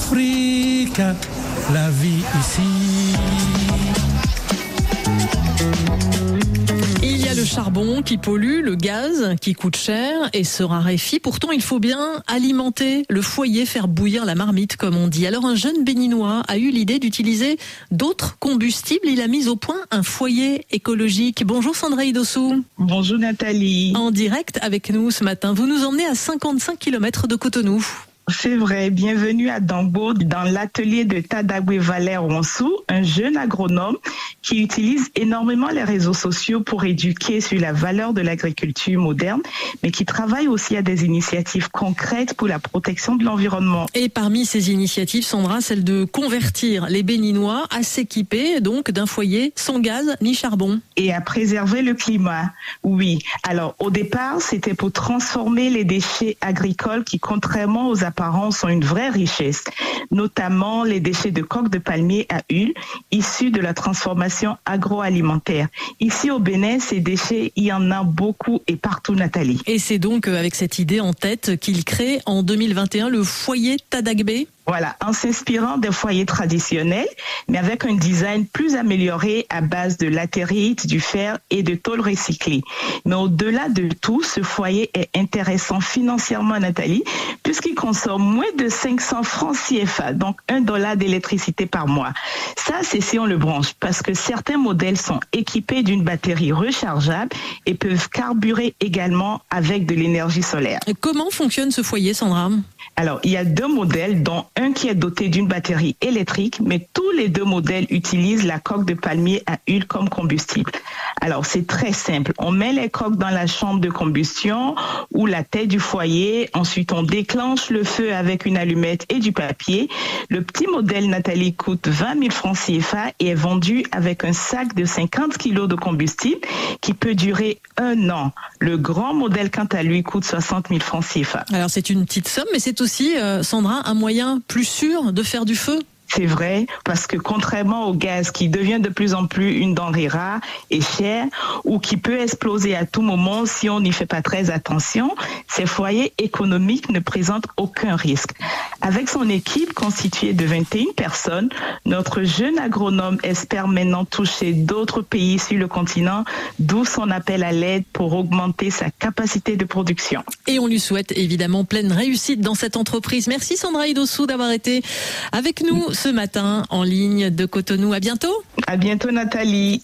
Afrique, la vie ici. Il y a le charbon qui pollue, le gaz qui coûte cher et se raréfie. Pourtant, il faut bien alimenter le foyer, faire bouillir la marmite, comme on dit. Alors, un jeune béninois a eu l'idée d'utiliser d'autres combustibles. Il a mis au point un foyer écologique. Bonjour Sandra Idossou. Bonjour Nathalie. En direct avec nous ce matin, vous nous emmenez à 55 km de Cotonou. C'est vrai. Bienvenue à Dambo, dans l'atelier de Tadagwe Valère Ronsou, un jeune agronome qui utilise énormément les réseaux sociaux pour éduquer sur la valeur de l'agriculture moderne, mais qui travaille aussi à des initiatives concrètes pour la protection de l'environnement. Et parmi ces initiatives, Sandra, celle de convertir les Béninois à s'équiper donc d'un foyer sans gaz ni charbon. Et à préserver le climat. Oui. Alors, au départ, c'était pour transformer les déchets agricoles qui, contrairement aux appareils sont une vraie richesse, notamment les déchets de coque de palmier à huile issus de la transformation agroalimentaire. Ici au Bénin, ces déchets, il y en a beaucoup et partout, Nathalie. Et c'est donc euh, avec cette idée en tête qu'il crée en 2021 le foyer Tadagbe voilà, en s'inspirant des foyers traditionnels, mais avec un design plus amélioré à base de latérite, du fer et de tôle recyclée. Mais au-delà de tout, ce foyer est intéressant financièrement, Nathalie, puisqu'il consomme moins de 500 francs CFA, donc un dollar d'électricité par mois. Ça, c'est si on le branche, parce que certains modèles sont équipés d'une batterie rechargeable et peuvent carburer également avec de l'énergie solaire. comment fonctionne ce foyer, Sandra? Alors, il y a deux modèles, dont un qui est doté d'une batterie électrique, mais tous les deux modèles utilisent la coque de palmier à huile comme combustible. Alors, c'est très simple. On met les coques dans la chambre de combustion ou la tête du foyer. Ensuite, on déclenche le feu avec une allumette et du papier. Le petit modèle Nathalie coûte 20 000 francs CFA et est vendu avec un sac de 50 kilos de combustible qui peut durer un an. Le grand modèle, quant à lui, coûte 60 000 francs CFA. Alors, c'est une petite somme, mais c'est aussi, euh, Sandra, un plus sûr de faire du feu? C'est vrai, parce que contrairement au gaz qui devient de plus en plus une denrée rare et chère, ou qui peut exploser à tout moment si on n'y fait pas très attention, ces foyers économiques ne présentent aucun risque. Avec son équipe constituée de 21 personnes, notre jeune agronome espère maintenant toucher d'autres pays sur le continent, d'où son appel à l'aide pour augmenter sa capacité de production. Et on lui souhaite évidemment pleine réussite dans cette entreprise. Merci Sandra Idossou d'avoir été avec nous ce matin en ligne de Cotonou. À bientôt. À bientôt Nathalie.